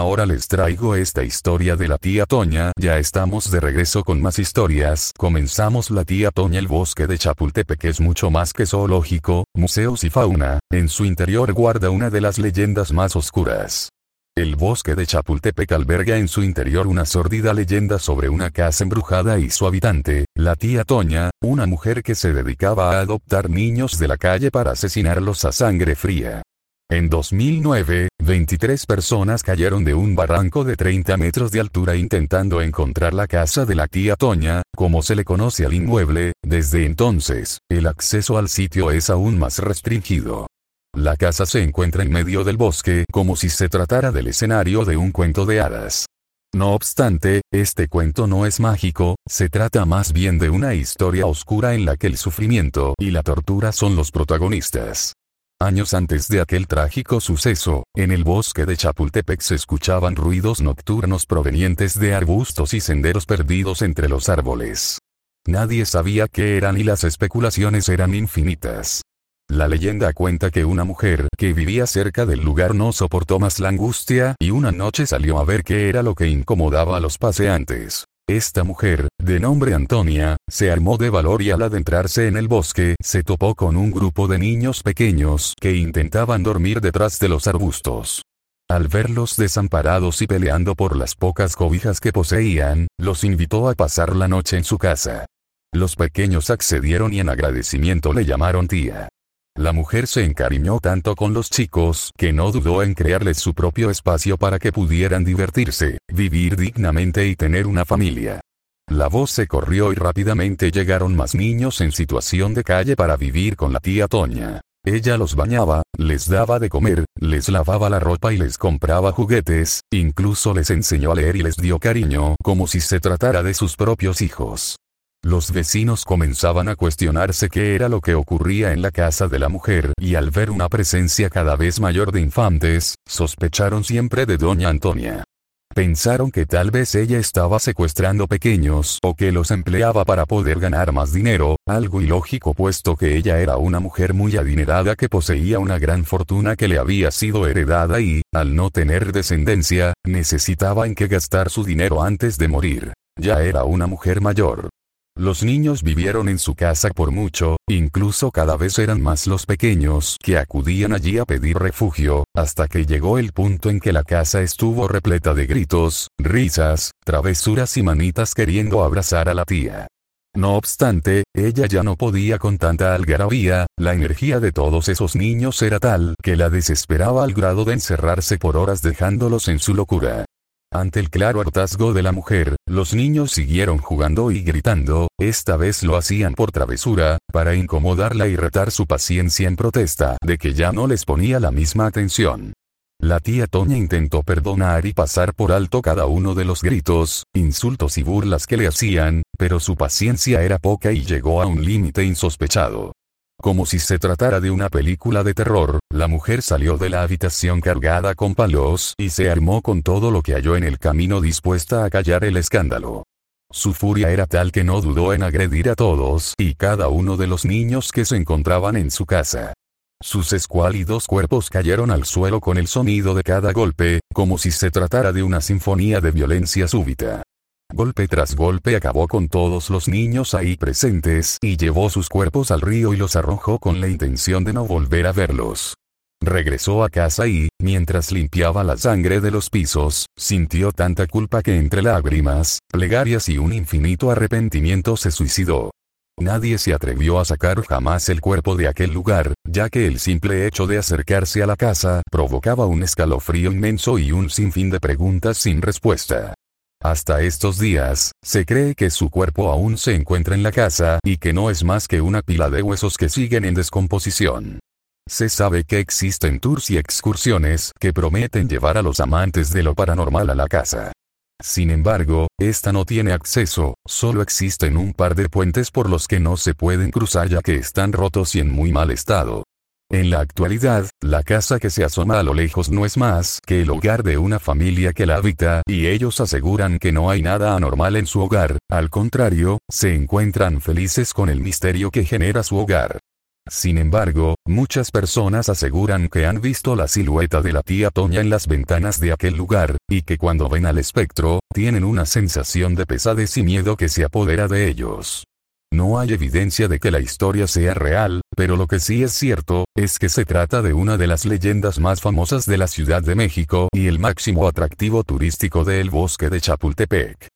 ahora les traigo esta historia de la tía Toña. Ya estamos de regreso con más historias. Comenzamos la tía Toña el bosque de Chapultepec es mucho más que zoológico, museos y fauna. En su interior guarda una de las leyendas más oscuras. El bosque de Chapultepec alberga en su interior una sordida leyenda sobre una casa embrujada y su habitante, la tía Toña, una mujer que se dedicaba a adoptar niños de la calle para asesinarlos a sangre fría. En 2009, 23 personas cayeron de un barranco de 30 metros de altura intentando encontrar la casa de la tía Toña, como se le conoce al inmueble, desde entonces, el acceso al sitio es aún más restringido. La casa se encuentra en medio del bosque como si se tratara del escenario de un cuento de hadas. No obstante, este cuento no es mágico, se trata más bien de una historia oscura en la que el sufrimiento y la tortura son los protagonistas. Años antes de aquel trágico suceso, en el bosque de Chapultepec se escuchaban ruidos nocturnos provenientes de arbustos y senderos perdidos entre los árboles. Nadie sabía qué eran y las especulaciones eran infinitas. La leyenda cuenta que una mujer que vivía cerca del lugar no soportó más la angustia y una noche salió a ver qué era lo que incomodaba a los paseantes. Esta mujer, de nombre Antonia, se armó de valor y al adentrarse en el bosque se topó con un grupo de niños pequeños que intentaban dormir detrás de los arbustos. Al verlos desamparados y peleando por las pocas cobijas que poseían, los invitó a pasar la noche en su casa. Los pequeños accedieron y en agradecimiento le llamaron tía. La mujer se encariñó tanto con los chicos que no dudó en crearles su propio espacio para que pudieran divertirse, vivir dignamente y tener una familia. La voz se corrió y rápidamente llegaron más niños en situación de calle para vivir con la tía Toña. Ella los bañaba, les daba de comer, les lavaba la ropa y les compraba juguetes, incluso les enseñó a leer y les dio cariño como si se tratara de sus propios hijos. Los vecinos comenzaban a cuestionarse qué era lo que ocurría en la casa de la mujer y al ver una presencia cada vez mayor de infantes, sospecharon siempre de doña Antonia. Pensaron que tal vez ella estaba secuestrando pequeños o que los empleaba para poder ganar más dinero, algo ilógico puesto que ella era una mujer muy adinerada que poseía una gran fortuna que le había sido heredada y, al no tener descendencia, necesitaba en qué gastar su dinero antes de morir. Ya era una mujer mayor. Los niños vivieron en su casa por mucho, incluso cada vez eran más los pequeños que acudían allí a pedir refugio, hasta que llegó el punto en que la casa estuvo repleta de gritos, risas, travesuras y manitas queriendo abrazar a la tía. No obstante, ella ya no podía con tanta algarabía, la energía de todos esos niños era tal que la desesperaba al grado de encerrarse por horas dejándolos en su locura. Ante el claro hartazgo de la mujer, los niños siguieron jugando y gritando, esta vez lo hacían por travesura, para incomodarla y retar su paciencia en protesta de que ya no les ponía la misma atención. La tía Toña intentó perdonar y pasar por alto cada uno de los gritos, insultos y burlas que le hacían, pero su paciencia era poca y llegó a un límite insospechado. Como si se tratara de una película de terror, la mujer salió de la habitación cargada con palos y se armó con todo lo que halló en el camino dispuesta a callar el escándalo. Su furia era tal que no dudó en agredir a todos y cada uno de los niños que se encontraban en su casa. Sus escuálidos cuerpos cayeron al suelo con el sonido de cada golpe, como si se tratara de una sinfonía de violencia súbita. Golpe tras golpe acabó con todos los niños ahí presentes y llevó sus cuerpos al río y los arrojó con la intención de no volver a verlos. Regresó a casa y, mientras limpiaba la sangre de los pisos, sintió tanta culpa que entre lágrimas, plegarias y un infinito arrepentimiento se suicidó. Nadie se atrevió a sacar jamás el cuerpo de aquel lugar, ya que el simple hecho de acercarse a la casa provocaba un escalofrío inmenso y un sinfín de preguntas sin respuesta. Hasta estos días, se cree que su cuerpo aún se encuentra en la casa y que no es más que una pila de huesos que siguen en descomposición. Se sabe que existen tours y excursiones que prometen llevar a los amantes de lo paranormal a la casa. Sin embargo, esta no tiene acceso, solo existen un par de puentes por los que no se pueden cruzar ya que están rotos y en muy mal estado. En la actualidad, la casa que se asoma a lo lejos no es más que el hogar de una familia que la habita y ellos aseguran que no hay nada anormal en su hogar, al contrario, se encuentran felices con el misterio que genera su hogar. Sin embargo, muchas personas aseguran que han visto la silueta de la tía Toña en las ventanas de aquel lugar, y que cuando ven al espectro, tienen una sensación de pesadez y miedo que se apodera de ellos. No hay evidencia de que la historia sea real, pero lo que sí es cierto, es que se trata de una de las leyendas más famosas de la Ciudad de México y el máximo atractivo turístico del bosque de Chapultepec.